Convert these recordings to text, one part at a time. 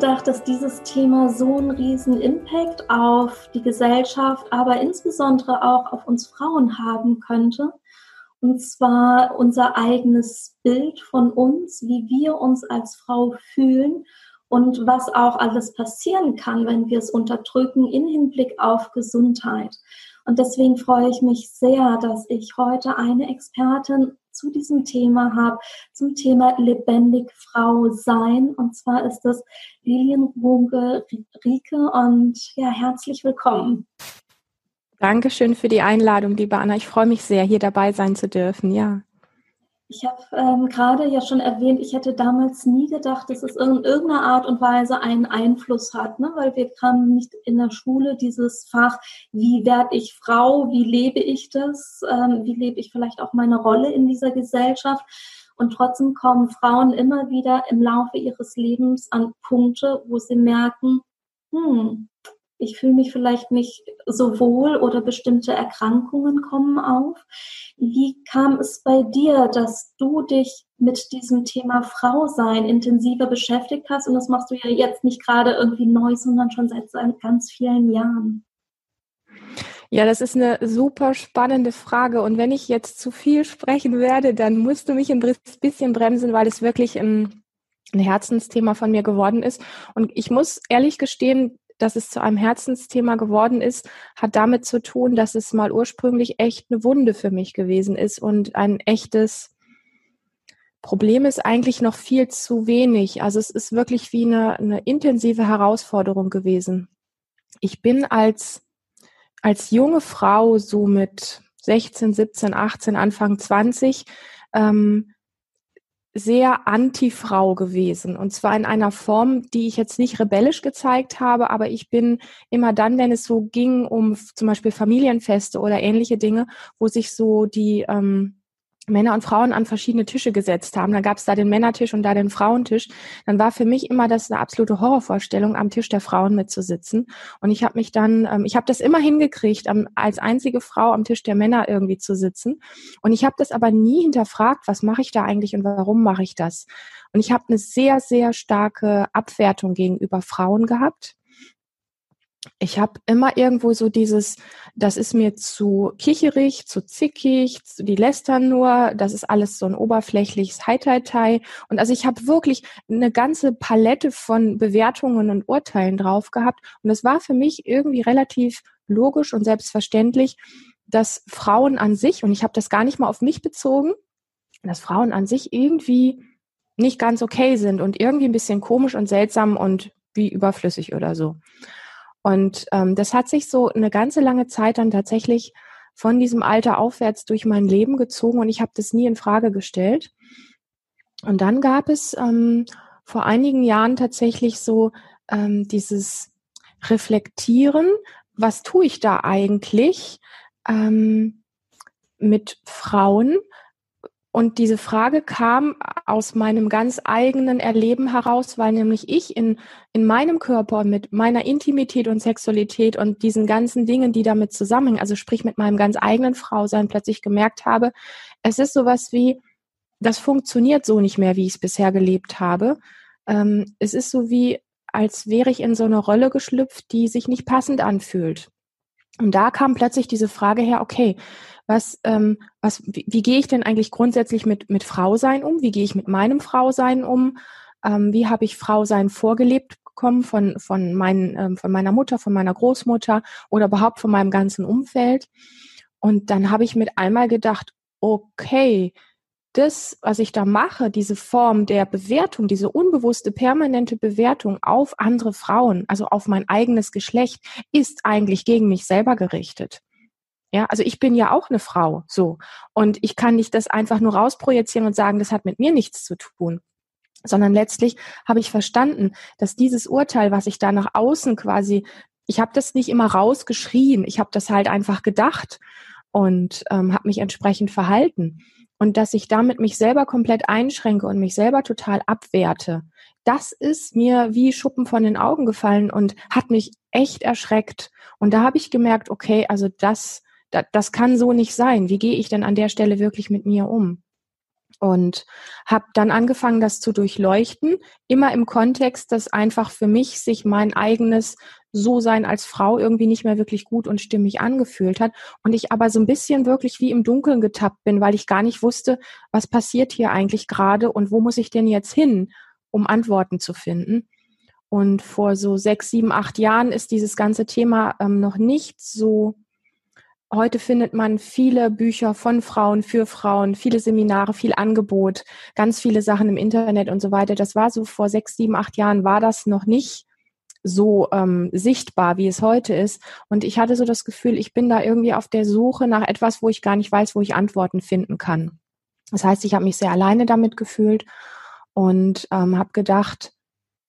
gedacht, dass dieses Thema so einen riesen Impact auf die Gesellschaft, aber insbesondere auch auf uns Frauen haben könnte. Und zwar unser eigenes Bild von uns, wie wir uns als Frau fühlen und was auch alles passieren kann, wenn wir es unterdrücken in Hinblick auf Gesundheit. Und deswegen freue ich mich sehr, dass ich heute eine Expertin zu diesem Thema habe, zum Thema lebendig Frau sein. Und zwar ist das Lilian Runge Rieke und ja, herzlich willkommen. Dankeschön für die Einladung, liebe Anna. Ich freue mich sehr, hier dabei sein zu dürfen. Ja. Ich habe ähm, gerade ja schon erwähnt, ich hätte damals nie gedacht, dass es in irgendeiner Art und Weise einen Einfluss hat, ne? weil wir haben nicht in der Schule dieses Fach, wie werde ich Frau, wie lebe ich das, ähm, wie lebe ich vielleicht auch meine Rolle in dieser Gesellschaft. Und trotzdem kommen Frauen immer wieder im Laufe ihres Lebens an Punkte, wo sie merken, hm, ich fühle mich vielleicht nicht so wohl oder bestimmte Erkrankungen kommen auf. Wie kam es bei dir, dass du dich mit diesem Thema Frau sein intensiver beschäftigt hast? Und das machst du ja jetzt nicht gerade irgendwie neu, sondern schon seit ganz vielen Jahren. Ja, das ist eine super spannende Frage. Und wenn ich jetzt zu viel sprechen werde, dann musst du mich ein bisschen bremsen, weil es wirklich ein, ein Herzensthema von mir geworden ist. Und ich muss ehrlich gestehen, dass es zu einem Herzensthema geworden ist, hat damit zu tun, dass es mal ursprünglich echt eine Wunde für mich gewesen ist und ein echtes Problem ist eigentlich noch viel zu wenig. Also es ist wirklich wie eine, eine intensive Herausforderung gewesen. Ich bin als, als junge Frau so mit 16, 17, 18, Anfang 20 ähm, sehr anti-Frau gewesen. Und zwar in einer Form, die ich jetzt nicht rebellisch gezeigt habe, aber ich bin immer dann, wenn es so ging um zum Beispiel Familienfeste oder ähnliche Dinge, wo sich so die ähm, Männer und Frauen an verschiedene Tische gesetzt haben. Dann gab es da den Männertisch und da den Frauentisch. Dann war für mich immer das eine absolute Horrorvorstellung, am Tisch der Frauen mitzusitzen. Und ich habe mich dann, ähm, ich habe das immer hingekriegt, am, als einzige Frau am Tisch der Männer irgendwie zu sitzen. Und ich habe das aber nie hinterfragt, was mache ich da eigentlich und warum mache ich das. Und ich habe eine sehr, sehr starke Abwertung gegenüber Frauen gehabt ich habe immer irgendwo so dieses, das ist mir zu kicherig, zu zickig, die lästern nur, das ist alles so ein oberflächliches Hai-Tai-Tai. Und also ich habe wirklich eine ganze Palette von Bewertungen und Urteilen drauf gehabt. Und es war für mich irgendwie relativ logisch und selbstverständlich, dass Frauen an sich, und ich habe das gar nicht mal auf mich bezogen, dass Frauen an sich irgendwie nicht ganz okay sind und irgendwie ein bisschen komisch und seltsam und wie überflüssig oder so. Und ähm, das hat sich so eine ganze lange Zeit dann tatsächlich von diesem Alter aufwärts durch mein Leben gezogen und ich habe das nie in Frage gestellt. Und dann gab es ähm, vor einigen Jahren tatsächlich so ähm, dieses Reflektieren, was tue ich da eigentlich ähm, mit Frauen und diese Frage kam aus meinem ganz eigenen Erleben heraus, weil nämlich ich in, in meinem Körper mit meiner Intimität und Sexualität und diesen ganzen Dingen, die damit zusammenhängen, also sprich mit meinem ganz eigenen Frausein, plötzlich gemerkt habe, es ist sowas wie, das funktioniert so nicht mehr, wie ich es bisher gelebt habe. Ähm, es ist so wie, als wäre ich in so eine Rolle geschlüpft, die sich nicht passend anfühlt. Und da kam plötzlich diese Frage her, okay, was, ähm, was, wie, wie gehe ich denn eigentlich grundsätzlich mit, mit Frausein um? Wie gehe ich mit meinem Frausein um? Ähm, wie habe ich Frausein vorgelebt bekommen von, von, mein, ähm, von meiner Mutter, von meiner Großmutter oder überhaupt von meinem ganzen Umfeld? Und dann habe ich mit einmal gedacht, okay, das, was ich da mache, diese Form der Bewertung, diese unbewusste permanente Bewertung auf andere Frauen, also auf mein eigenes Geschlecht, ist eigentlich gegen mich selber gerichtet. Ja, also ich bin ja auch eine Frau, so. Und ich kann nicht das einfach nur rausprojizieren und sagen, das hat mit mir nichts zu tun. Sondern letztlich habe ich verstanden, dass dieses Urteil, was ich da nach außen quasi, ich habe das nicht immer rausgeschrien, ich habe das halt einfach gedacht und ähm, habe mich entsprechend verhalten. Und dass ich damit mich selber komplett einschränke und mich selber total abwerte, das ist mir wie Schuppen von den Augen gefallen und hat mich echt erschreckt. Und da habe ich gemerkt, okay, also das, das, kann so nicht sein. Wie gehe ich denn an der Stelle wirklich mit mir um? und habe dann angefangen, das zu durchleuchten, immer im Kontext, dass einfach für mich sich mein eigenes So-Sein als Frau irgendwie nicht mehr wirklich gut und stimmig angefühlt hat und ich aber so ein bisschen wirklich wie im Dunkeln getappt bin, weil ich gar nicht wusste, was passiert hier eigentlich gerade und wo muss ich denn jetzt hin, um Antworten zu finden. Und vor so sechs, sieben, acht Jahren ist dieses ganze Thema ähm, noch nicht so Heute findet man viele Bücher von Frauen für Frauen, viele Seminare, viel Angebot, ganz viele Sachen im Internet und so weiter. Das war so vor sechs, sieben, acht Jahren war das noch nicht so ähm, sichtbar, wie es heute ist. Und ich hatte so das Gefühl, ich bin da irgendwie auf der Suche nach etwas, wo ich gar nicht weiß, wo ich Antworten finden kann. Das heißt, ich habe mich sehr alleine damit gefühlt und ähm, habe gedacht,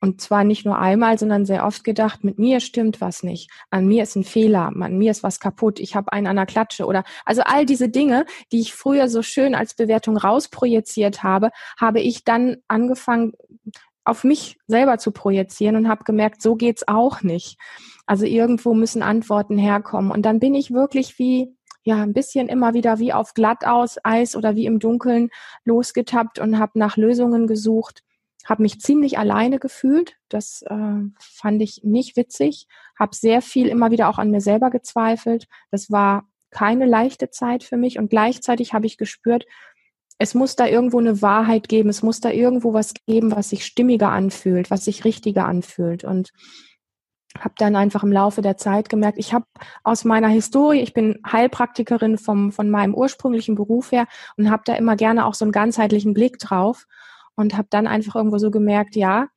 und zwar nicht nur einmal, sondern sehr oft gedacht, mit mir stimmt was nicht. An mir ist ein Fehler, an mir ist was kaputt, ich habe einen an der Klatsche oder also all diese Dinge, die ich früher so schön als Bewertung rausprojiziert habe, habe ich dann angefangen auf mich selber zu projizieren und habe gemerkt, so geht's auch nicht. Also irgendwo müssen Antworten herkommen und dann bin ich wirklich wie ja, ein bisschen immer wieder wie auf Glattaus, Eis oder wie im Dunkeln losgetappt und habe nach Lösungen gesucht habe mich ziemlich alleine gefühlt. Das äh, fand ich nicht witzig. Habe sehr viel immer wieder auch an mir selber gezweifelt. Das war keine leichte Zeit für mich und gleichzeitig habe ich gespürt, es muss da irgendwo eine Wahrheit geben, es muss da irgendwo was geben, was sich stimmiger anfühlt, was sich richtiger anfühlt und habe dann einfach im Laufe der Zeit gemerkt, ich habe aus meiner Historie, ich bin Heilpraktikerin vom von meinem ursprünglichen Beruf her und habe da immer gerne auch so einen ganzheitlichen Blick drauf und habe dann einfach irgendwo so gemerkt, ja,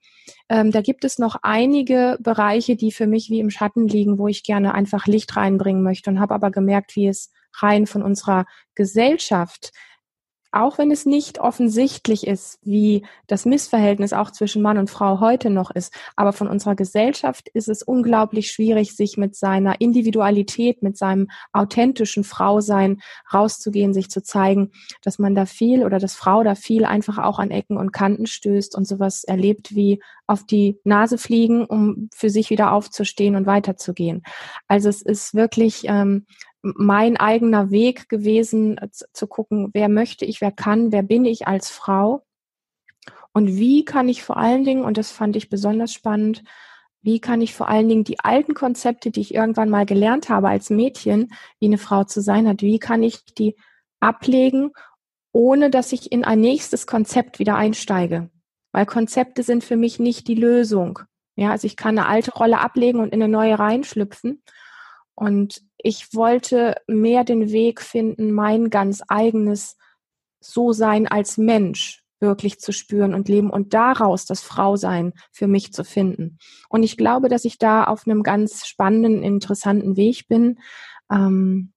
ähm, da gibt es noch einige Bereiche, die für mich wie im Schatten liegen, wo ich gerne einfach Licht reinbringen möchte und habe aber gemerkt, wie es rein von unserer Gesellschaft auch wenn es nicht offensichtlich ist, wie das Missverhältnis auch zwischen Mann und Frau heute noch ist. Aber von unserer Gesellschaft ist es unglaublich schwierig, sich mit seiner Individualität, mit seinem authentischen Frausein rauszugehen, sich zu zeigen, dass man da viel oder dass Frau da viel einfach auch an Ecken und Kanten stößt und sowas erlebt wie auf die Nase fliegen, um für sich wieder aufzustehen und weiterzugehen. Also es ist wirklich ähm, mein eigener Weg gewesen, äh, zu, zu gucken, wer möchte ich, wer kann, wer bin ich als Frau und wie kann ich vor allen Dingen, und das fand ich besonders spannend, wie kann ich vor allen Dingen die alten Konzepte, die ich irgendwann mal gelernt habe als Mädchen, wie eine Frau zu sein hat, wie kann ich die ablegen, ohne dass ich in ein nächstes Konzept wieder einsteige? Weil Konzepte sind für mich nicht die Lösung. Ja, also ich kann eine alte Rolle ablegen und in eine neue reinschlüpfen. Und ich wollte mehr den Weg finden, mein ganz eigenes So-Sein als Mensch wirklich zu spüren und leben und daraus das Frausein für mich zu finden. Und ich glaube, dass ich da auf einem ganz spannenden, interessanten Weg bin. Ähm,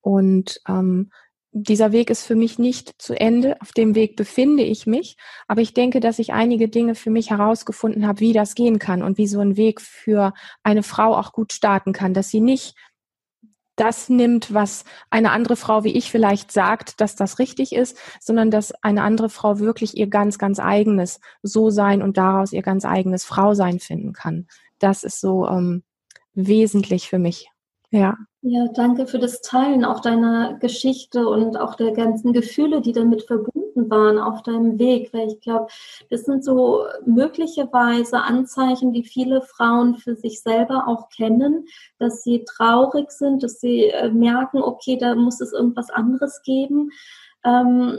und ähm, dieser Weg ist für mich nicht zu Ende. Auf dem Weg befinde ich mich. Aber ich denke, dass ich einige Dinge für mich herausgefunden habe, wie das gehen kann und wie so ein Weg für eine Frau auch gut starten kann, dass sie nicht das nimmt, was eine andere Frau wie ich vielleicht sagt, dass das richtig ist, sondern dass eine andere Frau wirklich ihr ganz, ganz eigenes So sein und daraus ihr ganz eigenes Frausein finden kann. Das ist so ähm, wesentlich für mich. Ja. Ja, danke für das Teilen auch deiner Geschichte und auch der ganzen Gefühle, die damit verbunden waren auf deinem Weg. Weil ich glaube, das sind so möglicherweise Anzeichen, die viele Frauen für sich selber auch kennen, dass sie traurig sind, dass sie äh, merken, okay, da muss es irgendwas anderes geben. Ähm,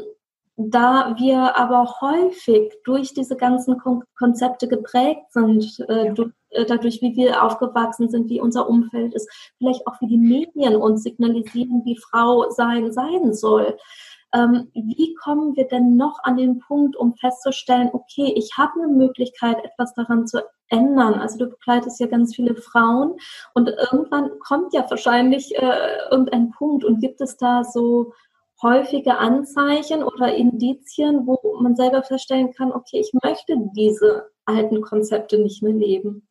da wir aber häufig durch diese ganzen Konzepte geprägt sind, äh, durch, äh, dadurch, wie wir aufgewachsen sind, wie unser Umfeld ist, vielleicht auch wie die Medien uns signalisieren, wie Frau sein sein soll. Ähm, wie kommen wir denn noch an den Punkt, um festzustellen, okay, ich habe eine Möglichkeit, etwas daran zu ändern? Also du begleitest ja ganz viele Frauen und irgendwann kommt ja wahrscheinlich äh, irgendein Punkt und gibt es da so häufige Anzeichen oder Indizien, wo man selber feststellen kann, okay, ich möchte diese alten Konzepte nicht mehr leben?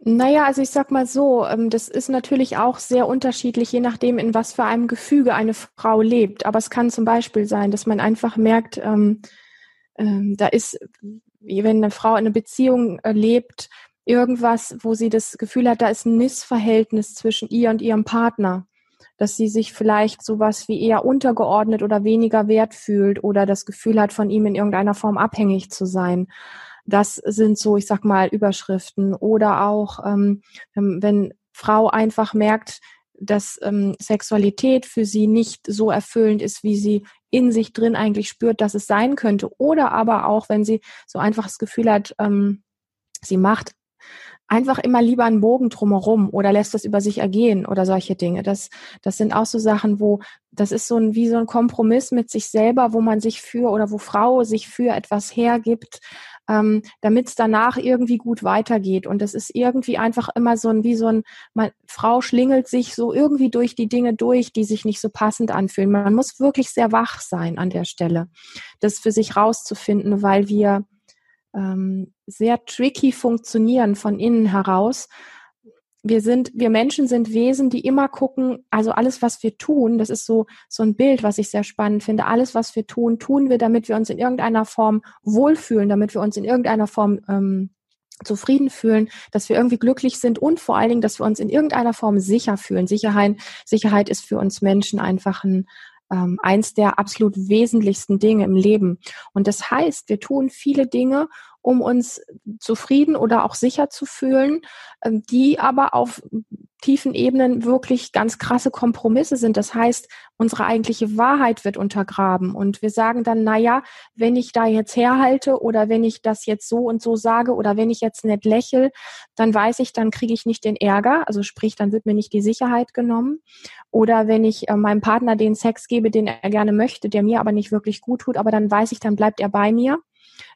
Naja, also ich sag mal so, ähm, das ist natürlich auch sehr unterschiedlich, je nachdem, in was für einem Gefüge eine Frau lebt. Aber es kann zum Beispiel sein, dass man einfach merkt, ähm, ähm, da ist, wenn eine Frau in einer Beziehung äh, lebt, irgendwas, wo sie das Gefühl hat, da ist ein Missverhältnis zwischen ihr und ihrem Partner dass sie sich vielleicht sowas wie eher untergeordnet oder weniger wert fühlt oder das Gefühl hat, von ihm in irgendeiner Form abhängig zu sein. Das sind so, ich sag mal, Überschriften. Oder auch, ähm, wenn Frau einfach merkt, dass ähm, Sexualität für sie nicht so erfüllend ist, wie sie in sich drin eigentlich spürt, dass es sein könnte. Oder aber auch, wenn sie so einfach das Gefühl hat, ähm, sie macht einfach immer lieber einen Bogen drumherum oder lässt das über sich ergehen oder solche Dinge. Das, das sind auch so Sachen, wo das ist so ein, wie so ein Kompromiss mit sich selber, wo man sich für oder wo Frau sich für etwas hergibt, ähm, damit es danach irgendwie gut weitergeht. Und das ist irgendwie einfach immer so ein, wie so ein, man, Frau schlingelt sich so irgendwie durch die Dinge durch, die sich nicht so passend anfühlen. Man muss wirklich sehr wach sein an der Stelle, das für sich rauszufinden, weil wir ähm, sehr tricky funktionieren von innen heraus. Wir sind, wir Menschen sind Wesen, die immer gucken, also alles, was wir tun, das ist so, so ein Bild, was ich sehr spannend finde. Alles, was wir tun, tun wir, damit wir uns in irgendeiner Form wohlfühlen, damit wir uns in irgendeiner Form ähm, zufrieden fühlen, dass wir irgendwie glücklich sind und vor allen Dingen, dass wir uns in irgendeiner Form sicher fühlen. Sicherheit, Sicherheit ist für uns Menschen einfach ein, ähm, eins der absolut wesentlichsten Dinge im Leben. Und das heißt, wir tun viele Dinge, um uns zufrieden oder auch sicher zu fühlen, ähm, die aber auf tiefen Ebenen wirklich ganz krasse Kompromisse sind. Das heißt, unsere eigentliche Wahrheit wird untergraben und wir sagen dann, na ja, wenn ich da jetzt herhalte oder wenn ich das jetzt so und so sage oder wenn ich jetzt nicht lächel, dann weiß ich, dann kriege ich nicht den Ärger, also sprich, dann wird mir nicht die Sicherheit genommen. Oder wenn ich äh, meinem Partner den Sex gebe, den er gerne möchte, der mir aber nicht wirklich gut tut, aber dann weiß ich, dann bleibt er bei mir.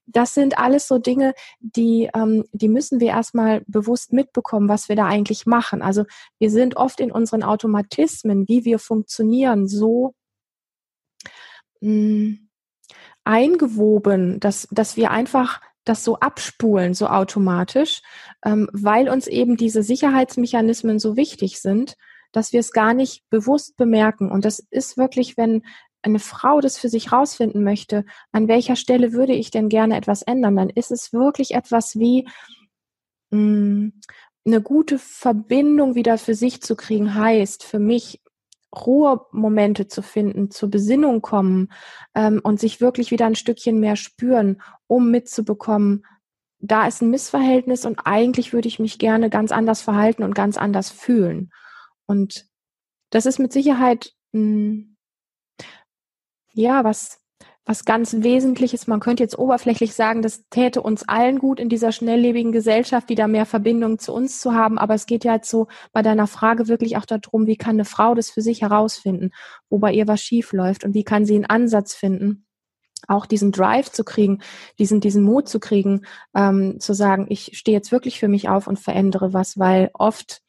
Das sind alles so Dinge, die, ähm, die müssen wir erstmal bewusst mitbekommen, was wir da eigentlich machen. Also wir sind oft in unseren Automatismen, wie wir funktionieren, so mh, hm, eingewoben, dass, dass wir einfach das so abspulen, so automatisch, ähm, weil uns eben diese Sicherheitsmechanismen so wichtig sind, dass wir es gar nicht bewusst bemerken. Und das ist wirklich, wenn, eine Frau das für sich rausfinden möchte, an welcher Stelle würde ich denn gerne etwas ändern, dann ist es wirklich etwas wie mh, mm, eine gute Verbindung wieder für sich zu kriegen, heißt für mich Ruhemomente zu finden, zur Besinnung kommen ähm, und sich wirklich wieder ein Stückchen mehr spüren, um mitzubekommen, da ist ein Missverhältnis und eigentlich würde ich mich gerne ganz anders verhalten und ganz anders fühlen. Und das ist mit Sicherheit mh, mm, ja, was, was ganz Wesentliches. Man könnte jetzt oberflächlich sagen, das täte uns allen gut in dieser schnelllebigen Gesellschaft, wieder mehr Verbindung zu uns zu haben. Aber es geht ja jetzt so bei deiner Frage wirklich auch darum, wie kann eine Frau das für sich herausfinden, wo bei ihr was schief läuft und wie kann sie einen Ansatz finden, auch diesen Drive zu kriegen, diesen, diesen Mut zu kriegen, ähm, zu sagen, ich stehe jetzt wirklich für mich auf und verändere was, weil oft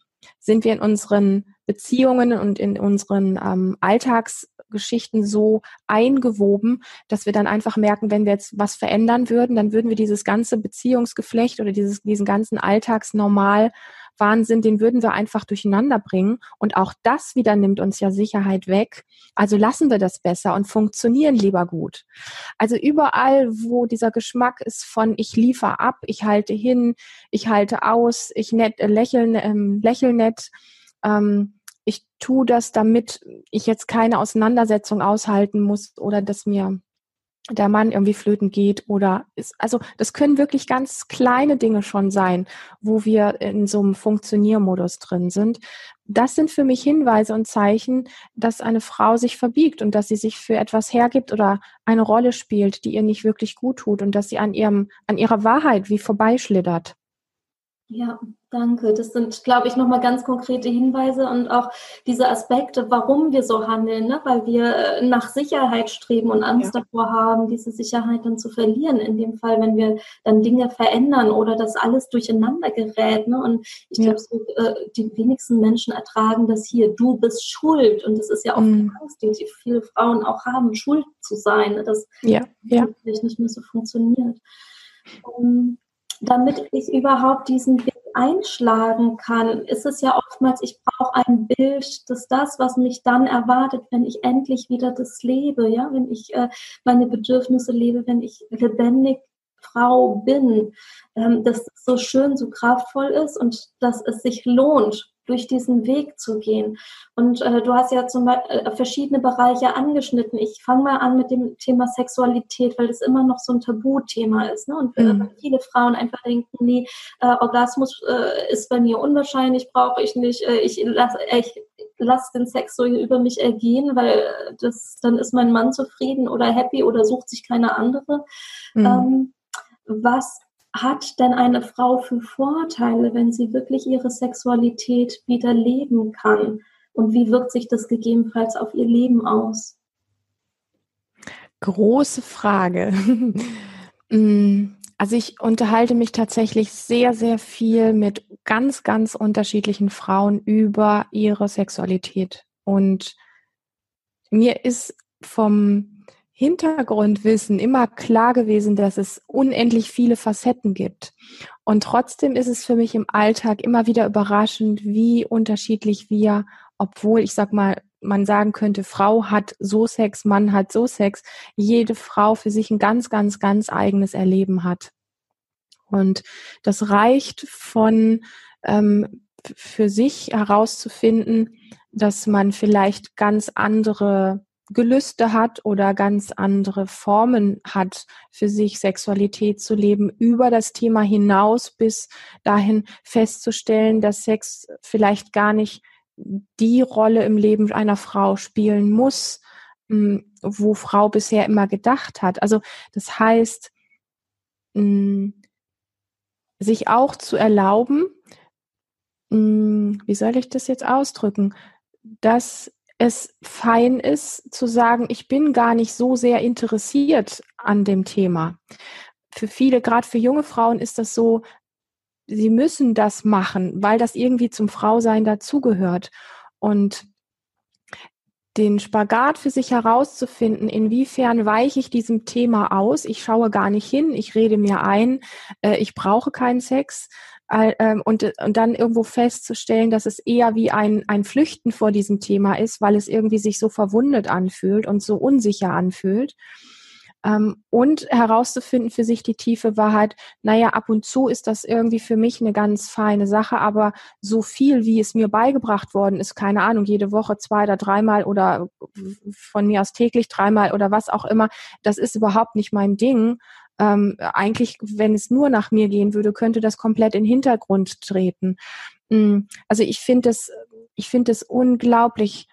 sind wir in unseren Beziehungen und in unseren ähm, Alltags Geschichten so eingewoben, dass wir dann einfach merken, wenn wir jetzt was verändern würden, dann würden wir dieses ganze Beziehungsgeflecht oder dieses, diesen ganzen Alltagsnormal Wahnsinn, den würden wir einfach durcheinander bringen. Und auch das wieder nimmt uns ja Sicherheit weg. Also lassen wir das besser und funktionieren lieber gut. Also überall, wo dieser Geschmack ist von ich liefere ab, ich halte hin, ich halte aus, ich nett, äh, lächeln, ähm, lächeln nett, ähm, ich tue das, damit ich jetzt keine Auseinandersetzung aushalten muss oder dass mir der Mann irgendwie flöten geht oder ist, also das können wirklich ganz kleine Dinge schon sein, wo wir in so einem Funktioniermodus drin sind. Das sind für mich Hinweise und Zeichen, dass eine Frau sich verbiegt und dass sie sich für etwas hergibt oder eine Rolle spielt, die ihr nicht wirklich gut tut und dass sie an ihrem, an ihrer Wahrheit wie vorbeischlittert. Ja, danke. Das sind, glaube ich, nochmal ganz konkrete Hinweise und auch diese Aspekte, warum wir so handeln, ne? weil wir äh, nach Sicherheit streben und Angst ja. davor haben, diese Sicherheit dann zu verlieren. In dem Fall, wenn wir dann Dinge verändern oder das alles durcheinander gerät. Ne? Und ich ja. glaube, so, äh, die wenigsten Menschen ertragen das hier. Du bist schuld. Und das ist ja auch mhm. Angst, die, die viele Frauen auch haben, schuld zu sein. Ne? Das ja. Ja. vielleicht nicht mehr so funktioniert. Um, damit ich überhaupt diesen Weg einschlagen kann, ist es ja oftmals, ich brauche ein Bild, dass das, was mich dann erwartet, wenn ich endlich wieder das lebe, ja, wenn ich äh, meine Bedürfnisse lebe, wenn ich lebendig Frau bin, ähm, dass es so schön, so kraftvoll ist und dass es sich lohnt, durch diesen Weg zu gehen. Und äh, du hast ja zum Beispiel äh, verschiedene Bereiche angeschnitten. Ich fange mal an mit dem Thema Sexualität, weil das immer noch so ein Tabuthema ist. Ne? Und äh, mhm. viele Frauen einfach denken, nee, äh, Orgasmus äh, ist bei mir unwahrscheinlich, brauche ich nicht. Äh, ich lasse ich lass den Sex so über mich ergehen, weil das dann ist mein Mann zufrieden oder happy oder sucht sich keine andere. Mhm. Ähm, was hat denn eine Frau für Vorteile, wenn sie wirklich ihre Sexualität wieder leben kann? Und wie wirkt sich das gegebenenfalls auf ihr Leben aus? Große Frage. Mm, also ich unterhalte mich tatsächlich sehr, sehr viel mit ganz, ganz unterschiedlichen Frauen über ihre Sexualität. Und mir ist vom Hintergrundwissen immer klar gewesen, dass es unendlich viele Facetten gibt. Und trotzdem ist es für mich im Alltag immer wieder überraschend, wie unterschiedlich wir, obwohl ich sag mal, man sagen könnte, Frau hat so Sex, Mann hat so Sex, jede Frau für sich ein ganz, ganz, ganz eigenes Erleben hat. Und das reicht von ähm, für sich herauszufinden, dass man vielleicht ganz andere Gelüste hat oder ganz andere Formen hat, für sich Sexualität zu leben, über das Thema hinaus bis dahin festzustellen, dass Sex vielleicht gar nicht die Rolle im Leben einer Frau spielen muss, hm, wo Frau bisher immer gedacht hat. Also das heißt, hm, sich auch zu erlauben, hm, wie soll ich das jetzt ausdrücken, dass es fein ist zu sagen, ich bin gar nicht so sehr interessiert an dem Thema. Für viele, gerade für junge Frauen ist das so, sie müssen das machen, weil das irgendwie zum Frausein dazugehört. Und den Spagat für sich herauszufinden, inwiefern weiche ich diesem Thema aus, ich schaue gar nicht hin, ich rede mir ein, äh, ich brauche keinen Sex, und, und dann irgendwo festzustellen, dass es eher wie ein, ein Flüchten vor diesem Thema ist, weil es irgendwie sich so verwundet anfühlt und so unsicher anfühlt. Ähm, und herauszufinden für sich die tiefe Wahrheit, naja, ab und zu ist das irgendwie für mich eine ganz feine Sache, aber so viel, wie es mir beigebracht worden ist, keine Ahnung, jede Woche zwei oder dreimal oder von mir aus täglich dreimal oder was auch immer, das ist überhaupt nicht mein Ding ähm, eigentlich, wenn es nur nach mir gehen würde, könnte das komplett in den Hintergrund treten. Mm, also ich finde es, ich finde es unglaublich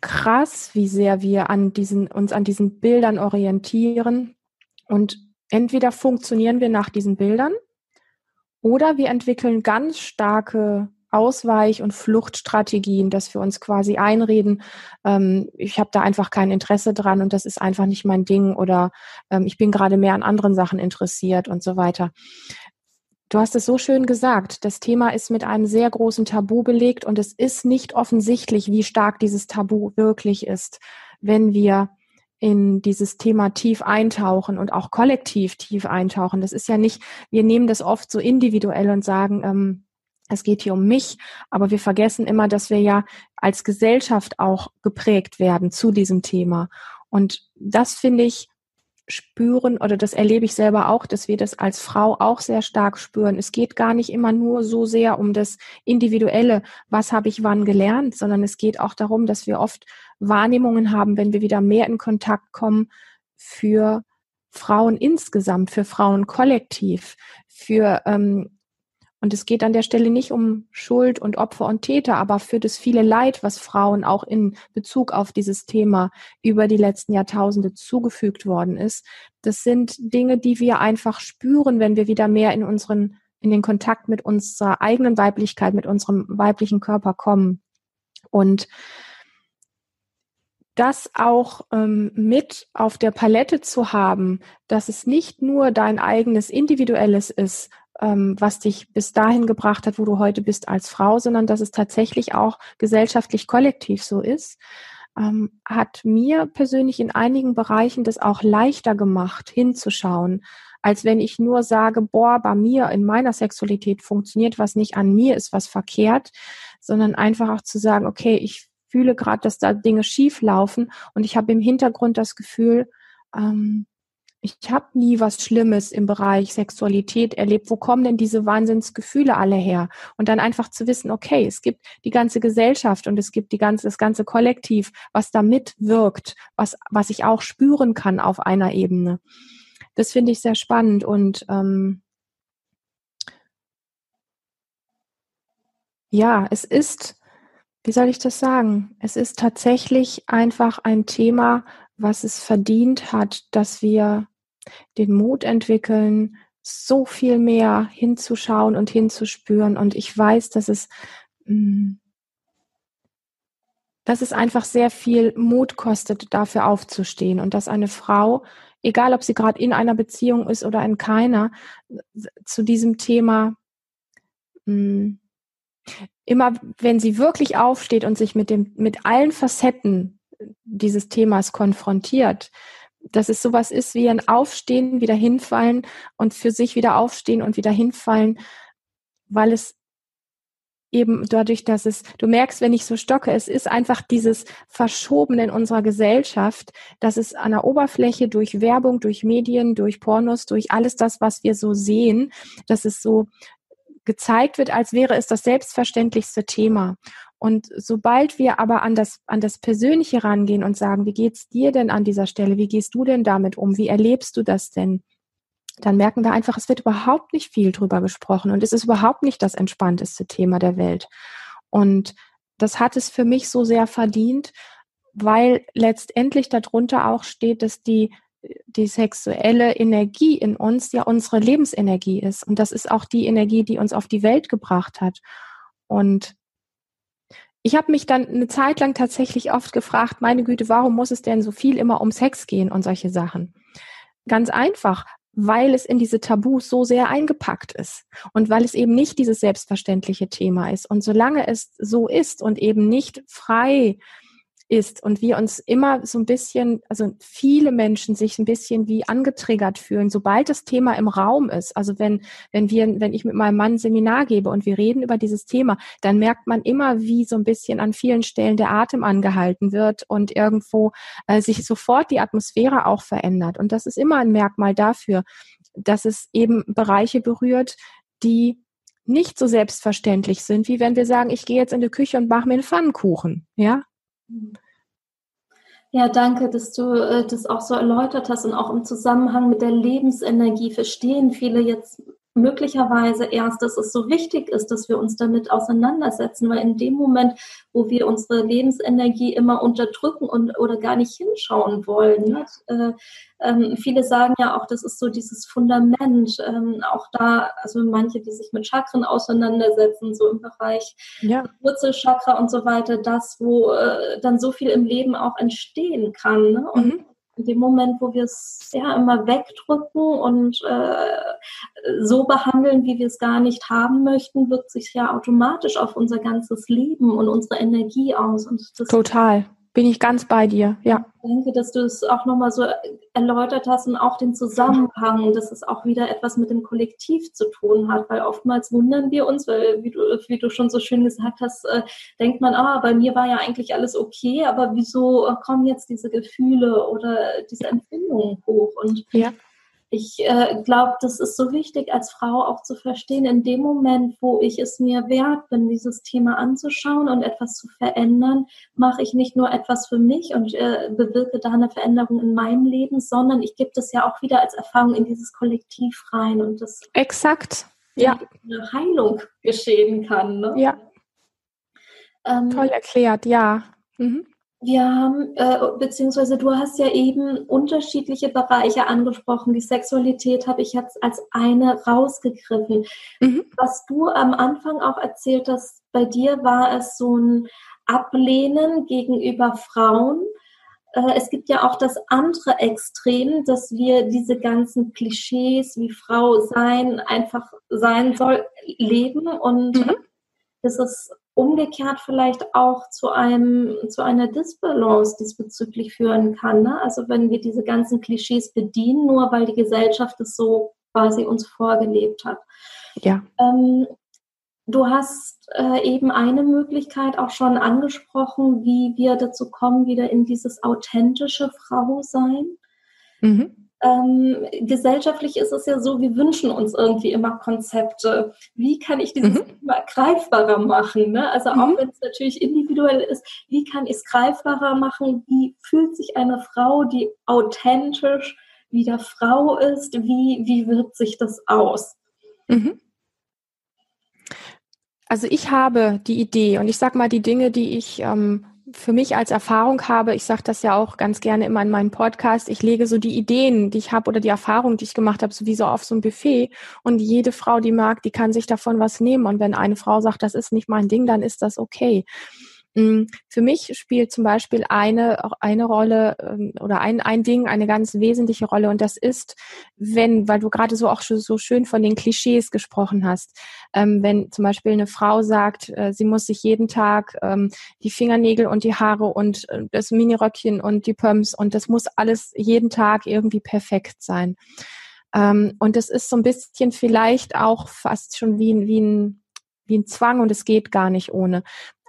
krass, wie sehr wir an diesen, uns an diesen Bildern orientieren. Und entweder funktionieren wir nach diesen Bildern oder wir entwickeln ganz starke Ausweich- und Fluchtstrategien, dass wir uns quasi einreden, ähm, ich habe da einfach kein Interesse dran und das ist einfach nicht mein Ding oder ähm, ich bin gerade mehr an anderen Sachen interessiert und so weiter. Du hast es so schön gesagt. Das Thema ist mit einem sehr großen Tabu belegt und es ist nicht offensichtlich, wie stark dieses Tabu wirklich ist, wenn wir in dieses Thema tief eintauchen und auch kollektiv tief eintauchen. Das ist ja nicht, wir nehmen das oft so individuell und sagen, ähm, es geht hier um mich, aber wir vergessen immer, dass wir ja als Gesellschaft auch geprägt werden zu diesem Thema. Und das finde ich spüren oder das erlebe ich selber auch, dass wir das als Frau auch sehr stark spüren. Es geht gar nicht immer nur so sehr um das Individuelle, was habe ich wann gelernt, sondern es geht auch darum, dass wir oft Wahrnehmungen haben, wenn wir wieder mehr in Kontakt kommen für Frauen insgesamt, für Frauen kollektiv, für ähm, und es geht an der Stelle nicht um Schuld und Opfer und Täter, aber für das viele Leid, was Frauen auch in Bezug auf dieses Thema über die letzten Jahrtausende zugefügt worden ist. Das sind Dinge, die wir einfach spüren, wenn wir wieder mehr in unseren, in den Kontakt mit unserer eigenen Weiblichkeit, mit unserem weiblichen Körper kommen. Und das auch ähm, mit auf der Palette zu haben, dass es nicht nur dein eigenes individuelles ist, was dich bis dahin gebracht hat, wo du heute bist als Frau, sondern dass es tatsächlich auch gesellschaftlich kollektiv so ist, ähm, hat mir persönlich in einigen Bereichen das auch leichter gemacht, hinzuschauen, als wenn ich nur sage, boah, bei mir in meiner Sexualität funktioniert was nicht, an mir ist was verkehrt, sondern einfach auch zu sagen, okay, ich fühle gerade, dass da Dinge schief laufen und ich habe im Hintergrund das Gefühl, ähm, ich habe nie was Schlimmes im Bereich Sexualität erlebt. Wo kommen denn diese Wahnsinnsgefühle alle her? Und dann einfach zu wissen, okay, es gibt die ganze Gesellschaft und es gibt die ganze, das ganze Kollektiv, was da mitwirkt, was, was ich auch spüren kann auf einer Ebene. Das finde ich sehr spannend und ähm, ja, es ist, wie soll ich das sagen? Es ist tatsächlich einfach ein Thema, was es verdient hat, dass wir den Mut entwickeln, so viel mehr hinzuschauen und hinzuspüren. Und ich weiß, dass es, mm, dass es einfach sehr viel Mut kostet, dafür aufzustehen und dass eine Frau, egal ob sie gerade in einer Beziehung ist oder in keiner, zu diesem Thema mm, immer, wenn sie wirklich aufsteht und sich mit dem, mit allen Facetten dieses Themas konfrontiert, dass es sowas ist wie ein Aufstehen, wieder hinfallen und für sich wieder aufstehen und wieder hinfallen, weil es eben dadurch, dass es, du merkst, wenn ich so stocke, es ist einfach dieses Verschoben in unserer Gesellschaft, dass es an der Oberfläche durch Werbung, durch Medien, durch Pornos, durch alles das, was wir so sehen, dass es so gezeigt wird, als wäre es das selbstverständlichste Thema. Und sobald wir aber an das, an das Persönliche rangehen und sagen, wie geht's dir denn an dieser Stelle? Wie gehst du denn damit um? Wie erlebst du das denn? Dann merken wir einfach, es wird überhaupt nicht viel drüber gesprochen und es ist überhaupt nicht das entspannteste Thema der Welt. Und das hat es für mich so sehr verdient, weil letztendlich darunter auch steht, dass die die sexuelle Energie in uns ja unsere Lebensenergie ist. Und das ist auch die Energie, die uns auf die Welt gebracht hat. Und ich habe mich dann eine Zeit lang tatsächlich oft gefragt, meine Güte, warum muss es denn so viel immer um Sex gehen und solche Sachen? Ganz einfach, weil es in diese Tabus so sehr eingepackt ist und weil es eben nicht dieses selbstverständliche Thema ist. Und solange es so ist und eben nicht frei ist und wir uns immer so ein bisschen, also viele Menschen sich ein bisschen wie angetriggert fühlen, sobald das Thema im Raum ist. Also wenn, wenn wir, wenn ich mit meinem Mann ein Seminar gebe und wir reden über dieses Thema, dann merkt man immer, wie so ein bisschen an vielen Stellen der Atem angehalten wird und irgendwo äh, sich sofort die Atmosphäre auch verändert. Und das ist immer ein Merkmal dafür, dass es eben Bereiche berührt, die nicht so selbstverständlich sind, wie wenn wir sagen, ich gehe jetzt in die Küche und mache mir einen Pfannkuchen. Ja, ja, danke, dass du äh, das auch so erläutert hast und auch im Zusammenhang mit der Lebensenergie verstehen viele jetzt möglicherweise erst, dass es so wichtig ist, dass wir uns damit auseinandersetzen, weil in dem Moment, wo wir unsere Lebensenergie immer unterdrücken und oder gar nicht hinschauen wollen, ne? äh, ähm, viele sagen ja auch, das ist so dieses Fundament, ähm, auch da, also manche, die sich mit Chakren auseinandersetzen, so im Bereich ja. Wurzelchakra und so weiter, das, wo äh, dann so viel im Leben auch entstehen kann. Ne? Und mhm in dem Moment, wo wir es ja immer wegdrücken und äh, so behandeln, wie wir es gar nicht haben möchten, wirkt sich ja automatisch auf unser ganzes Leben und unsere Energie aus. Und das Total. Bin ich ganz bei dir, ja. Ich denke, dass du es auch nochmal so erläutert hast und auch den Zusammenhang, dass es auch wieder etwas mit dem Kollektiv zu tun hat, weil oftmals wundern wir uns, weil, wie du, wie du schon so schön gesagt hast, äh, denkt man, ah, bei mir war ja eigentlich alles okay, aber wieso kommen jetzt diese Gefühle oder diese Empfindungen hoch? Und ja ich äh, glaube, das ist so wichtig als Frau auch zu verstehen, in dem Moment, wo ich es mir wert bin, dieses Thema anzuschauen und etwas zu verändern, mache ich nicht nur etwas für mich und äh, bewirke da eine Veränderung in meinem Leben, sondern ich gebe das ja auch wieder als Erfahrung in dieses Kollektiv rein und das exakt ja eine Heilung geschehen kann. Ne? Ja. Ähm, Toll erklärt, ja. Mhm. Wir haben, äh, beziehungsweise du hast ja eben unterschiedliche Bereiche angesprochen. Die Sexualität habe ich jetzt als eine rausgegriffen. Mhm. Was du am Anfang auch erzählt hast, bei dir war es so ein Ablehnen gegenüber Frauen. Äh, es gibt ja auch das andere Extrem, dass wir diese ganzen Klischees, wie Frau sein, einfach sein soll, leben und mhm. das ist umgekehrt vielleicht auch zu einem zu einer Disbalance diesbezüglich führen kann. Ne? Also wenn wir diese ganzen Klischees bedienen, nur weil die Gesellschaft es so quasi uns vorgelebt hat. Ja. Ähm, du hast äh, eben eine Möglichkeit auch schon angesprochen, wie wir dazu kommen, wieder in dieses authentische Frau sein. Mhm. Ähm, gesellschaftlich ist es ja so, wir wünschen uns irgendwie immer Konzepte. Wie kann ich dieses mhm. Thema greifbarer machen? Ne? Also mhm. auch wenn es natürlich individuell ist, wie kann ich es greifbarer machen? Wie fühlt sich eine Frau, die authentisch wieder Frau ist? Wie, wie wirkt sich das aus? Mhm. Also ich habe die Idee und ich sag mal die Dinge, die ich ähm, für mich als Erfahrung habe, ich sage das ja auch ganz gerne immer in meinem Podcast, ich lege so die Ideen, die ich habe oder die Erfahrungen, die ich gemacht habe, sowieso auf so ein Buffet und jede Frau, die mag, die kann sich davon was nehmen und wenn eine Frau sagt, das ist nicht mein Ding, dann ist das okay. Mm, für mich spielt zum Beispiel eine, eine Rolle ähm, oder ein, ein Ding eine ganz wesentliche Rolle und das ist, wenn, weil du gerade so auch so schön von den Klischees gesprochen hast, ähm, wenn zum Beispiel eine Frau sagt, äh, sie muss sich jeden Tag ähm, die Fingernägel und die Haare und äh, das Miniröckchen und die Pumps und das muss alles jeden Tag irgendwie perfekt sein. Und es ist so ein bisschen vielleicht auch fast schon wie, wie ein wie ein Zwang und es geht gar nicht ohne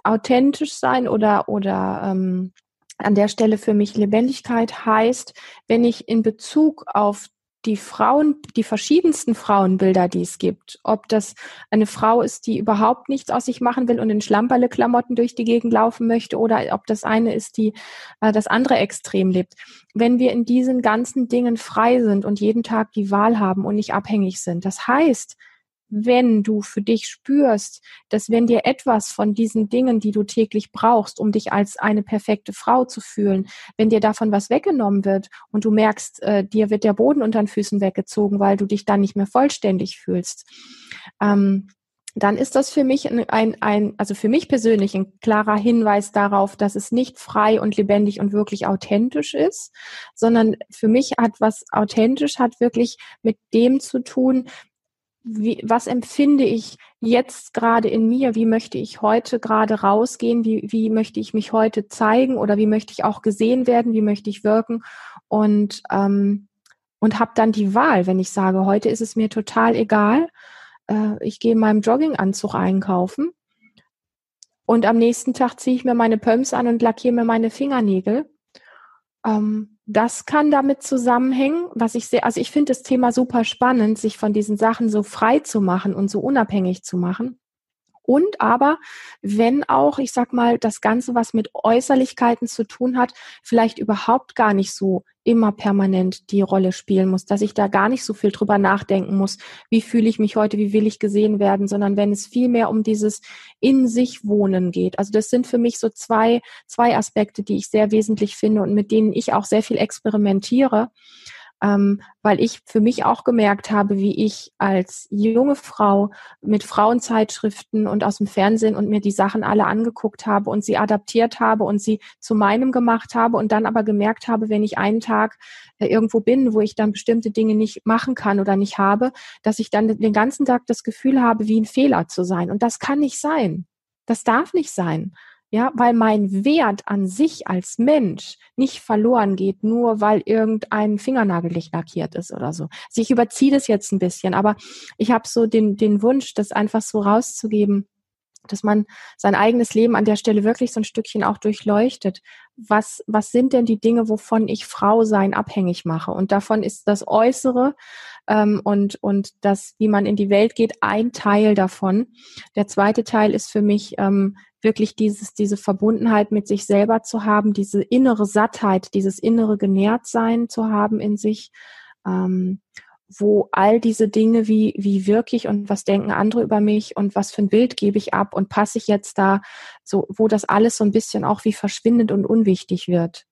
authentisch sein oder, oder ähm, an der Stelle für mich Lebendigkeit heißt, wenn ich in Bezug auf die Frauen, die verschiedensten Frauenbilder, die es gibt, ob das eine Frau ist, die überhaupt nichts aus sich machen will und in Schlamperle-Klamotten durch die Gegend laufen möchte, oder ob das eine ist, die äh, das andere Extrem lebt. Wenn wir in diesen ganzen Dingen frei sind und jeden Tag die Wahl haben und nicht abhängig sind, das heißt, wenn du für dich spürst, dass wenn dir etwas von diesen Dingen, die du täglich brauchst, um dich als eine perfekte Frau zu fühlen, wenn dir davon was weggenommen wird und du merkst, äh, dir wird der Boden unter den Füßen weggezogen, weil du dich dann nicht mehr vollständig fühlst, ähm, dann ist das für mich ein, ein, ein, also für mich persönlich ein klarer Hinweis darauf, dass es nicht frei und lebendig und wirklich authentisch ist, sondern für mich hat was authentisch hat wirklich mit dem zu tun, wie, was empfinde ich jetzt gerade in mir? Wie möchte ich heute gerade rausgehen? Wie, wie möchte ich mich heute zeigen oder wie möchte ich auch gesehen werden? Wie möchte ich wirken? Und, ähm, und habe dann die Wahl, wenn ich sage, heute ist es mir total egal, äh, ich gehe in meinem Jogginganzug einkaufen und am nächsten Tag ziehe ich mir meine Pumps an und lackiere mir meine Fingernägel. Ähm, das kann damit zusammenhängen, was ich sehr, also ich finde das Thema super spannend, sich von diesen Sachen so frei zu machen und so unabhängig zu machen. Und aber, wenn auch, ich sag mal, das Ganze, was mit Äußerlichkeiten zu tun hat, vielleicht überhaupt gar nicht so immer permanent die Rolle spielen muss, dass ich da gar nicht so viel drüber nachdenken muss, wie fühle ich mich heute, wie will ich gesehen werden, sondern wenn es viel mehr um dieses in sich Wohnen geht. Also das sind für mich so zwei, zwei Aspekte, die ich sehr wesentlich finde und mit denen ich auch sehr viel experimentiere ähm, weil ich für mich auch gemerkt habe, wie ich als junge Frau mit Frauenzeitschriften und aus dem Fernsehen und mir die Sachen alle angeguckt habe und sie adaptiert habe und sie zu meinem gemacht habe und dann aber gemerkt habe, wenn ich einen Tag äh, irgendwo bin, wo ich dann bestimmte Dinge nicht machen kann oder nicht habe, dass ich dann den ganzen Tag das Gefühl habe, wie ein Fehler zu sein. Und das kann nicht sein. Das darf nicht sein. Ja, weil mein Wert an sich als Mensch nicht verloren geht, nur weil irgendein Fingernagel nicht lackiert ist oder so. Also ich überziehe das jetzt ein bisschen, aber ich habe so den, den Wunsch, das einfach so rauszugeben, dass man sein eigenes Leben an der Stelle wirklich so ein Stückchen auch durchleuchtet. Was, was sind denn die Dinge, wovon ich Frau sein abhängig mache? Und davon ist das Äußere ähm, und, und das, wie man in die Welt geht, ein Teil davon. Der zweite Teil ist für mich ähm, wirklich dieses, diese Verbundenheit mit sich selber zu haben, diese innere Sattheit, dieses innere Genährtsein zu haben in sich. Ähm, wo all diese Dinge, wie, wie wirklich und was denken andere über mich und was für ein Bild gebe ich ab und passe ich jetzt da, so, wo das alles so ein bisschen auch wie verschwindet und unwichtig wird.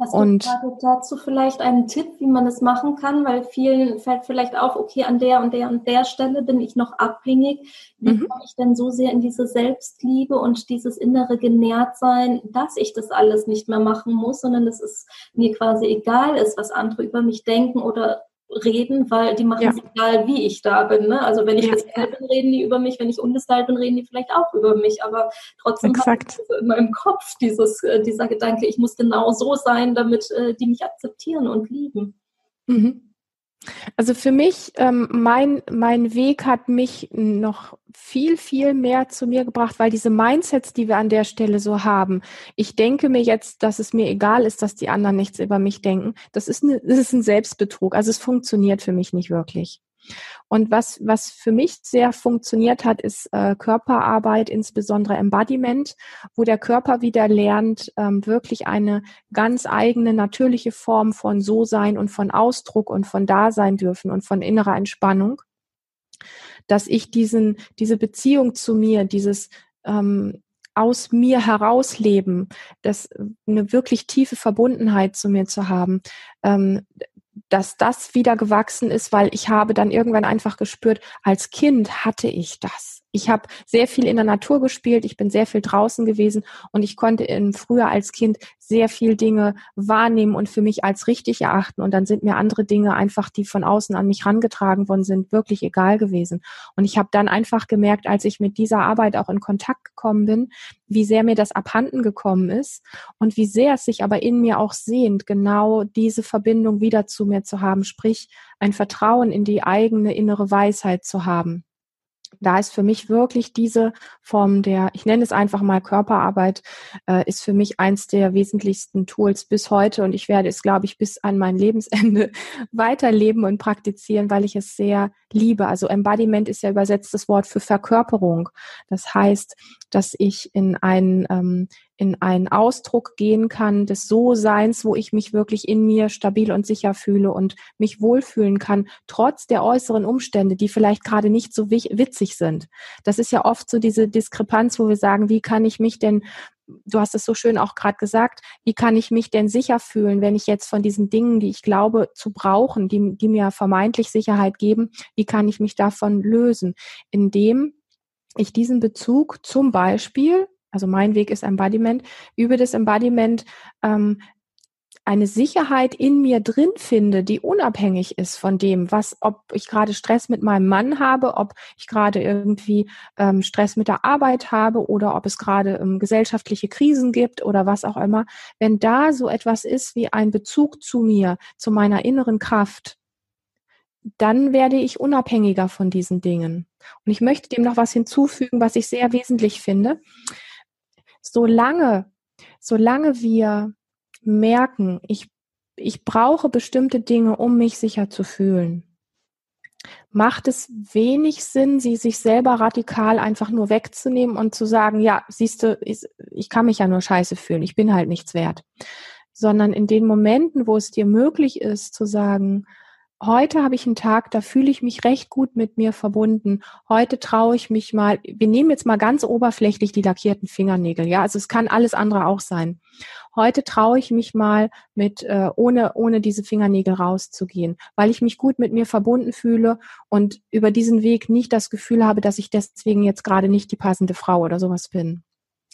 Hast und du dazu vielleicht einen Tipp, wie man das machen kann? Weil vielen fällt vielleicht auf, okay, an der und der und der Stelle bin ich noch abhängig. Wie mhm. komme ich denn so sehr in diese Selbstliebe und dieses innere Genährtsein, dass ich das alles nicht mehr machen muss, sondern es ist mir quasi egal ist, was andere über mich denken oder reden, weil die machen ja. es egal, wie ich da bin. Ne? Also wenn ich ja. gestylt bin, reden die über mich, wenn ich ungestylt bin, reden die vielleicht auch über mich, aber trotzdem Exakt. in meinem Kopf dieses, äh, dieser Gedanke, ich muss genau so sein, damit äh, die mich akzeptieren und lieben. Mhm. Also für mich, ähm, mein, mein Weg hat mich noch viel, viel mehr zu mir gebracht, weil diese Mindsets, die wir an der Stelle so haben, ich denke mir jetzt, dass es mir egal ist, dass die anderen nichts über mich denken. Das ist, eine, das ist ein Selbstbetrug. Also es funktioniert für mich nicht wirklich. Und was, was für mich sehr funktioniert hat, ist äh, Körperarbeit, insbesondere Embodiment, wo der Körper wieder lernt, ähm, wirklich eine ganz eigene, natürliche Form von So-Sein und von Ausdruck und von Dasein dürfen und von innerer Entspannung. Dass ich diesen, diese Beziehung zu mir, dieses ähm, aus mir herausleben, das eine wirklich tiefe Verbundenheit zu mir zu haben, ähm, dass das wieder gewachsen ist, weil ich habe dann irgendwann einfach gespürt, als Kind hatte ich das. Ich habe sehr viel in der Natur gespielt, ich bin sehr viel draußen gewesen und ich konnte in, früher als Kind sehr viel Dinge wahrnehmen und für mich als richtig erachten. Und dann sind mir andere Dinge einfach, die von außen an mich rangetragen worden sind, wirklich egal gewesen. Und ich habe dann einfach gemerkt, als ich mit dieser Arbeit auch in Kontakt gekommen bin, wie sehr mir das abhanden gekommen ist und wie sehr es sich aber in mir auch sehnt, genau diese Verbindung wieder zu mir zu haben, sprich ein Vertrauen in die eigene innere Weisheit zu haben da ist für mich wirklich diese Form der, ich nenne es einfach mal Körperarbeit, äh, ist für mich eins der wesentlichsten Tools bis heute und ich werde es, glaube ich, bis an mein Lebensende weiterleben und praktizieren, weil ich es sehr liebe. Also Embodiment ist ja übersetztes Wort für Verkörperung. Das heißt, dass ich in einen, ähm, in einen Ausdruck gehen kann des So-Seins, wo ich mich wirklich in mir stabil und sicher fühle und mich wohlfühlen kann, trotz der äußeren Umstände, die vielleicht gerade nicht so witzig sind. Das ist ja oft so diese Diskrepanz, wo wir sagen, wie kann ich mich denn du hast es so schön auch gerade gesagt, wie kann ich mich denn sicher fühlen, wenn ich jetzt von diesen Dingen, die ich glaube zu brauchen, die, die mir vermeintlich Sicherheit geben, wie kann ich mich davon lösen? Indem ich diesen Bezug zum Beispiel, also mein Weg ist Embodiment, über das Embodiment ähm, eine Sicherheit in mir drin finde, die unabhängig ist von dem, was, ob ich gerade Stress mit meinem Mann habe, ob ich gerade irgendwie ähm, Stress mit der Arbeit habe oder ob es gerade ähm, gesellschaftliche Krisen gibt oder was auch immer. Wenn da so etwas ist wie ein Bezug zu mir, zu meiner inneren Kraft, dann werde ich unabhängiger von diesen Dingen. Und ich möchte dem noch was hinzufügen, was ich sehr wesentlich finde. Solange, solange wir merken, ich, ich brauche bestimmte Dinge, um mich sicher zu fühlen, macht es wenig Sinn, sie sich selber radikal einfach nur wegzunehmen und zu sagen, ja, siehst du, ich, ich kann mich ja nur scheiße fühlen, ich bin halt nichts wert. Sondern in den Momenten, wo es dir möglich ist, zu sagen, heute habe ich einen Tag, da fühle ich mich recht gut mit mir verbunden. Heute traue ich mich mal, wir nehmen jetzt mal ganz oberflächlich die lackierten Fingernägel, ja, also es kann alles andere auch sein. Heute traue ich mich mal mit äh, ohne ohne diese Fingernägel rauszugehen, weil ich mich gut mit mir verbunden fühle und über diesen Weg nicht das Gefühl habe, dass ich deswegen jetzt gerade nicht die passende Frau oder sowas bin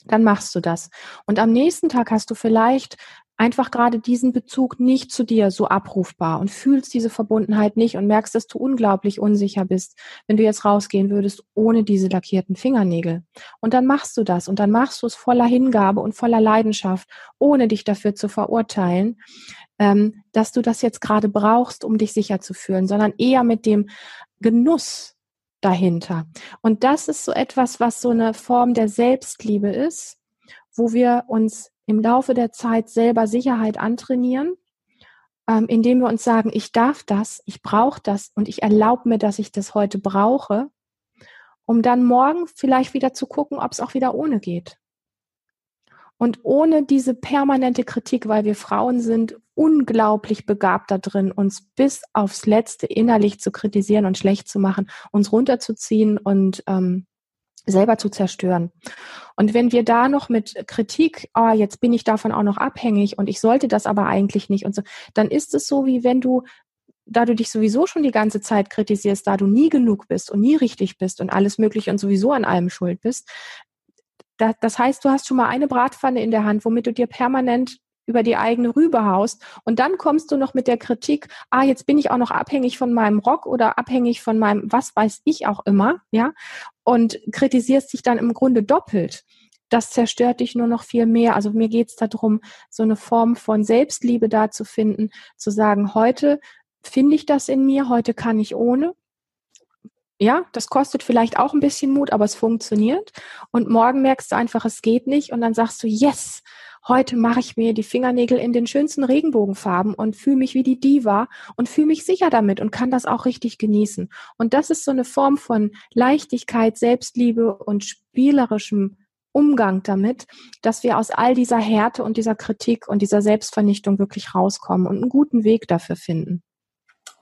dann machst du das. Und am nächsten Tag hast du vielleicht einfach gerade diesen Bezug nicht zu dir so abrufbar und fühlst diese Verbundenheit nicht und merkst, dass du unglaublich unsicher bist, wenn du jetzt rausgehen würdest ohne diese lackierten Fingernägel. Und dann machst du das und dann machst du es voller Hingabe und voller Leidenschaft, ohne dich dafür zu verurteilen, ähm, dass du das jetzt gerade brauchst, um dich sicher zu fühlen, sondern eher mit dem Genuss dahinter. Und das ist so etwas, was so eine Form der Selbstliebe ist, wo wir uns im Laufe der Zeit selber Sicherheit antrainieren, ähm, indem wir uns sagen, ich darf das, ich brauche das und ich erlaube mir, dass ich das heute brauche, um dann morgen vielleicht wieder zu gucken, ob es auch wieder ohne geht. Und ohne diese permanente Kritik, weil wir Frauen sind unglaublich begabt da drin, uns bis aufs Letzte innerlich zu kritisieren und schlecht zu machen, uns runterzuziehen und ähm, selber zu zerstören. Und wenn wir da noch mit Kritik, oh, jetzt bin ich davon auch noch abhängig und ich sollte das aber eigentlich nicht und so, dann ist es so, wie wenn du, da du dich sowieso schon die ganze Zeit kritisierst, da du nie genug bist und nie richtig bist und alles Mögliche und sowieso an allem schuld bist. das heißt, du hast schon mal eine Bratpfanne in der Hand, womit du dir permanent über die eigene Rübe haust und dann kommst du noch mit der Kritik, ah, jetzt bin ich auch noch abhängig von meinem Rock oder abhängig von meinem, was weiß ich auch immer, ja, und kritisierst dich dann im Grunde doppelt. Das zerstört dich nur noch viel mehr. Also mir geht's darum, so eine Form von Selbstliebe da zu finden, zu sagen, heute finde ich das in mir, heute kann ich ohne. Ja, das kostet vielleicht auch ein bisschen Mut, aber es funktioniert. Und morgen merkst du einfach, es geht nicht. Und dann sagst du, yes, heute mache ich mir die Fingernägel in den schönsten Regenbogenfarben und fühle mich wie die Diva und fühle mich sicher damit und kann das auch richtig genießen. Und das ist so eine Form von Leichtigkeit, Selbstliebe und spielerischem Umgang damit, dass wir aus all dieser Härte und dieser Kritik und dieser Selbstvernichtung wirklich rauskommen und einen guten Weg dafür finden.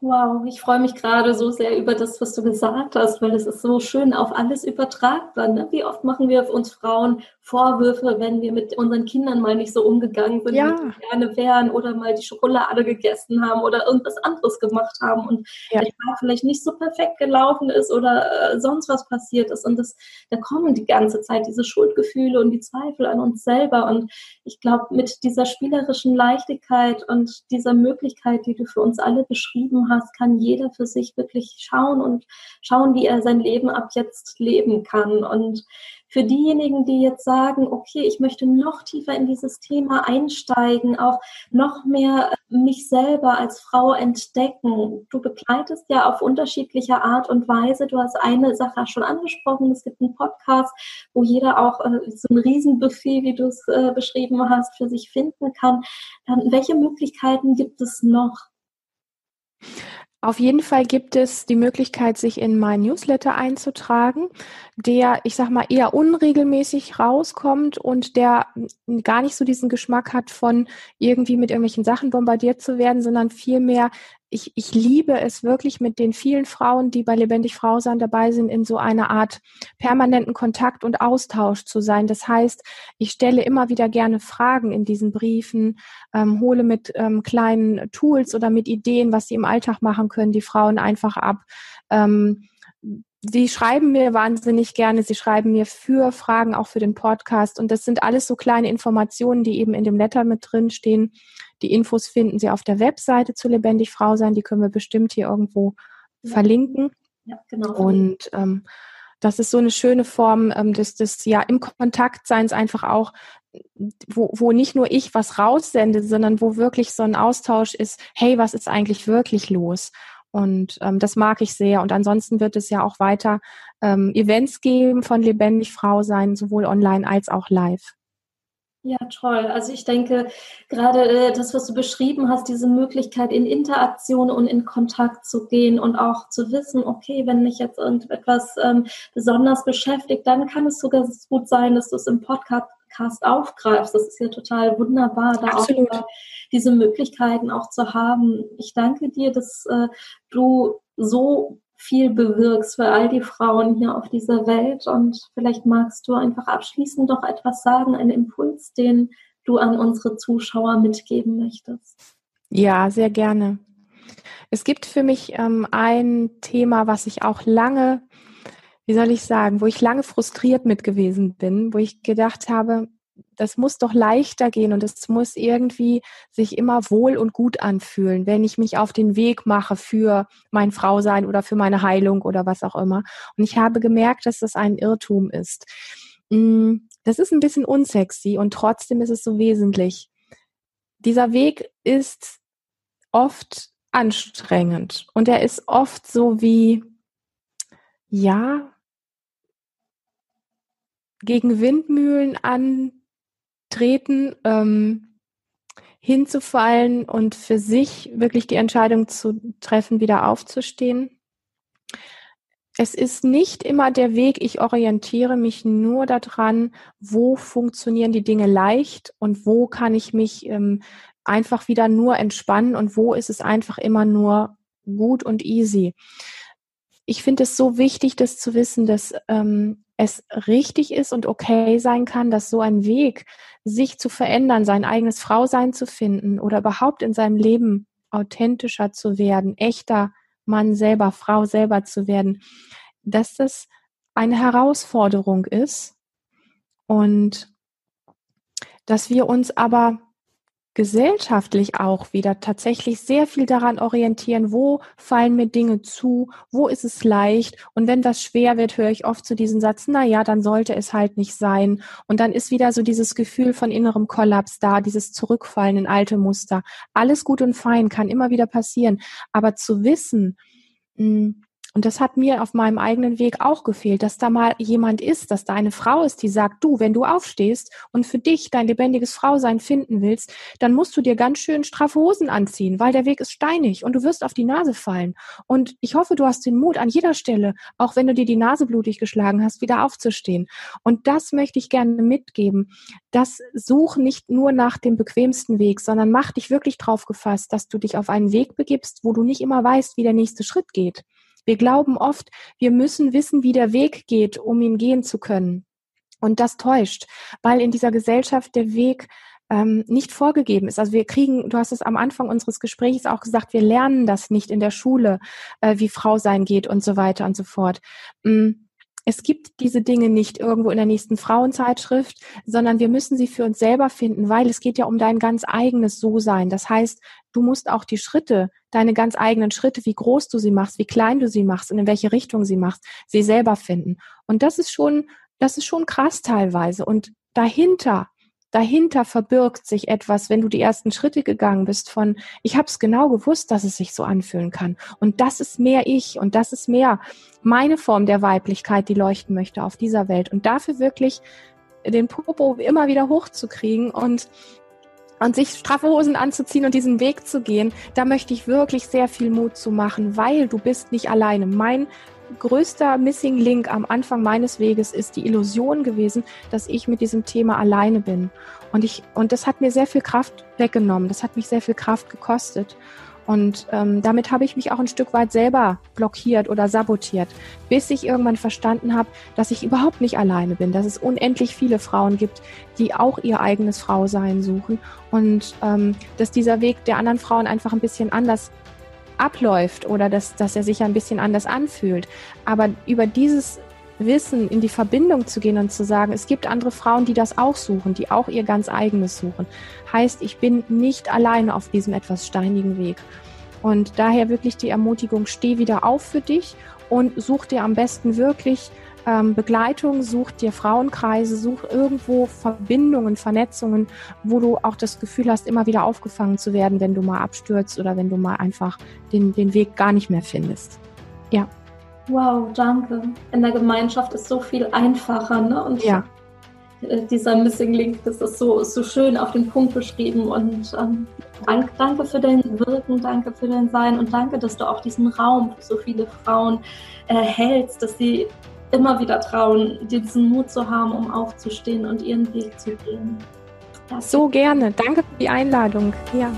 Wow, ich freue mich gerade so sehr über das, was du gesagt hast, weil es ist so schön auf alles übertragbar. Ne? Wie oft machen wir auf uns Frauen Vorwürfe, wenn wir mit unseren Kindern mal nicht so umgegangen sind, ja. wie gerne wären oder mal die Schokolade gegessen haben oder irgendwas anderes gemacht haben und ja. vielleicht nicht so perfekt gelaufen ist oder äh, sonst was passiert ist. Und das, da kommen die ganze Zeit diese Schuldgefühle und die Zweifel an uns selber. Und ich glaube, mit dieser spielerischen Leichtigkeit und dieser Möglichkeit, die du für uns alle beschrieben hast, kann jeder für sich wirklich schauen und schauen, wie er sein Leben ab jetzt leben kann. Und für diejenigen, die jetzt sagen, okay, ich möchte noch tiefer in dieses Thema einsteigen, auch noch mehr mich selber als Frau entdecken. Du begleitest ja auf unterschiedliche Art und Weise. Du hast eine Sache schon angesprochen. Es gibt einen Podcast, wo jeder auch äh, so ein Riesenbuffet, wie du es äh, beschrieben hast, für sich finden kann. Ähm, welche Möglichkeiten gibt es noch? Auf jeden Fall gibt es die Möglichkeit, sich in mein Newsletter einzutragen, der, ich sag mal, eher unregelmäßig rauskommt und der gar nicht so diesen Geschmack hat von irgendwie mit irgendwelchen Sachen bombardiert zu werden, sondern vielmehr ich, ich liebe es wirklich mit den vielen Frauen, die bei Lebendig Frau sein dabei sind, in so einer Art permanenten Kontakt und Austausch zu sein. Das heißt, ich stelle immer wieder gerne Fragen in diesen Briefen, ähm, hole mit ähm, kleinen Tools oder mit Ideen, was sie im Alltag machen können, die Frauen einfach ab. Ähm, Sie schreiben mir wahnsinnig gerne, Sie schreiben mir für Fragen, auch für den Podcast. Und das sind alles so kleine Informationen, die eben in dem Letter mit drin stehen. Die Infos finden Sie auf der Webseite zu Lebendig Frau sein. Die können wir bestimmt hier irgendwo ja. verlinken. Ja, genau. Und ähm, das ist so eine schöne Form ähm, des, des ja im Kontaktseins einfach auch, wo, wo nicht nur ich was raussende, sondern wo wirklich so ein Austausch ist, hey, was ist eigentlich wirklich los? Und ähm, das mag ich sehr. Und ansonsten wird es ja auch weiter ähm, Events geben von Lebendig Frau sein, sowohl online als auch live. Ja, toll. Also ich denke, gerade äh, das, was du beschrieben hast, diese Möglichkeit in Interaktion und in Kontakt zu gehen und auch zu wissen, okay, wenn mich jetzt irgendetwas ähm, besonders beschäftigt, dann kann es sogar gut sein, dass du es im Podcast Podcast aufgreifst. Das ist ja total wunderbar, da Absolut. auch diese Möglichkeiten auch zu haben. Ich danke dir, dass äh, du so viel bewirkst für all die Frauen hier auf dieser Welt. Und vielleicht magst du einfach abschließend noch etwas sagen, einen Impuls, den du an unsere Zuschauer mitgeben möchtest. Ja, sehr gerne. Es gibt für mich ähm, ein Thema, was ich auch lange wie soll ich sagen, wo ich lange frustriert mit gewesen bin, wo ich gedacht habe, das muss doch leichter gehen und es muss irgendwie sich immer wohl und gut anfühlen, wenn ich mich auf den Weg mache für mein Frausein oder für meine Heilung oder was auch immer. Und ich habe gemerkt, dass das ein Irrtum ist. Mm, das ist ein bisschen unsexy und trotzdem ist es so wesentlich. Dieser Weg ist oft anstrengend und er ist oft so wie, ja, gegen Windmühlen antreten, ähm, hinzufallen und für sich wirklich die Entscheidung zu treffen, wieder aufzustehen. Es ist nicht immer der Weg, ich orientiere mich nur daran, wo funktionieren die Dinge leicht und wo kann ich mich ähm, einfach wieder nur entspannen und wo ist es einfach immer nur gut und easy. Ich finde es so wichtig, das zu wissen, dass ähm, es richtig ist und okay sein kann, dass so ein Weg, sich zu verändern, sein eigenes Frausein zu finden oder überhaupt in seinem Leben authentischer zu werden, echter Mann selber, Frau selber zu werden, dass das eine Herausforderung ist und dass wir uns aber gesellschaftlich auch wieder tatsächlich sehr viel daran orientieren, wo fallen mir Dinge zu, wo ist es leicht. Und wenn das schwer wird, höre ich oft zu diesen Satz, na ja, dann sollte es halt nicht sein. Und dann ist wieder so dieses Gefühl von innerem Kollaps da, dieses Zurückfallen in alte Muster. Alles gut und fein, kann immer wieder passieren, aber zu wissen, mh, hm, und das hat mir auf meinem eigenen Weg auch gefehlt, dass da mal jemand ist, dass da eine Frau ist, die sagt, du, wenn du aufstehst und für dich dein lebendiges Frausein finden willst, dann musst du dir ganz schön straffe Hosen anziehen, weil der Weg ist steinig und du wirst auf die Nase fallen. Und ich hoffe, du hast den Mut an jeder Stelle, auch wenn du dir die Nase blutig geschlagen hast, wieder aufzustehen. Und das möchte ich gerne mitgeben. Das such nicht nur nach dem bequemsten Weg, sondern mach dich wirklich drauf gefasst, dass du dich auf einen Weg begibst, wo du nicht immer weißt, wie der nächste Schritt geht. Wir glauben oft, wir müssen wissen, wie der Weg geht, um ihn gehen zu können. Und das täuscht, weil in dieser Gesellschaft der Weg ähm, nicht vorgegeben ist. Also wir kriegen, du hast es am Anfang unseres Gesprächs auch gesagt, wir lernen das nicht in der Schule, äh, wie Frau sein geht und so weiter und so fort. Mm es gibt diese Dinge nicht irgendwo in der nächsten Frauenzeitschrift, sondern wir müssen sie für uns selber finden, weil es geht ja um dein ganz eigenes So-Sein. Das heißt, du musst auch die Schritte, deine ganz eigenen Schritte, wie groß du sie machst, wie klein du sie machst und in welche Richtung sie machst, sie selber finden. Und das ist schon, das ist schon krass teilweise. Und dahinter dahinter verbirgt sich etwas, wenn du die ersten Schritte gegangen bist von, ich habe es genau gewusst, dass es sich so anfühlen kann. Und das ist mehr ich und das ist mehr meine Form der Weiblichkeit, die leuchten möchte auf dieser Welt. Und dafür wirklich den Popo immer wieder hochzukriegen und und sich straffe Hosen anzuziehen und diesen Weg zu gehen, da möchte ich wirklich sehr viel Mut zu machen, weil du bist nicht alleine. Mein größter Missing Link am Anfang meines Weges ist die Illusion gewesen, dass ich mit diesem Thema alleine bin. Und ich, und das hat mir sehr viel Kraft weggenommen. Das hat mich sehr viel Kraft gekostet. Und ähm, damit habe ich mich auch ein Stück weit selber blockiert oder sabotiert, bis ich irgendwann verstanden habe, dass ich überhaupt nicht alleine bin, dass es unendlich viele Frauen gibt, die auch ihr eigenes Frausein suchen und ähm, dass dieser Weg der anderen Frauen einfach ein bisschen anders abläuft oder dass, dass er sich ein bisschen anders anfühlt. Aber über dieses Wissen in die Verbindung zu gehen und zu sagen, es gibt andere Frauen, die das auch suchen, die auch ihr ganz eigenes suchen, heißt, ich bin nicht alleine auf diesem etwas steinigen Weg. Und daher wirklich die Ermutigung, steh wieder auf für dich und such dir am besten wirklich ähm, Begleitung, such dir Frauenkreise, such irgendwo Verbindungen, Vernetzungen, wo du auch das Gefühl hast, immer wieder aufgefangen zu werden, wenn du mal abstürzt oder wenn du mal einfach den, den Weg gar nicht mehr findest. Ja. Wow, danke. In der Gemeinschaft ist so viel einfacher, ne? Und ja. Äh, dieser Missing Link, das ist so, so schön auf den Punkt beschrieben. Und ähm, danke, danke für dein Wirken, danke für dein Sein und danke, dass du auch diesen Raum für so viele Frauen äh, hältst, dass sie immer wieder trauen, diesen Mut zu haben, um aufzustehen und ihren Weg zu gehen. Das so gerne. Danke für die Einladung. Ja.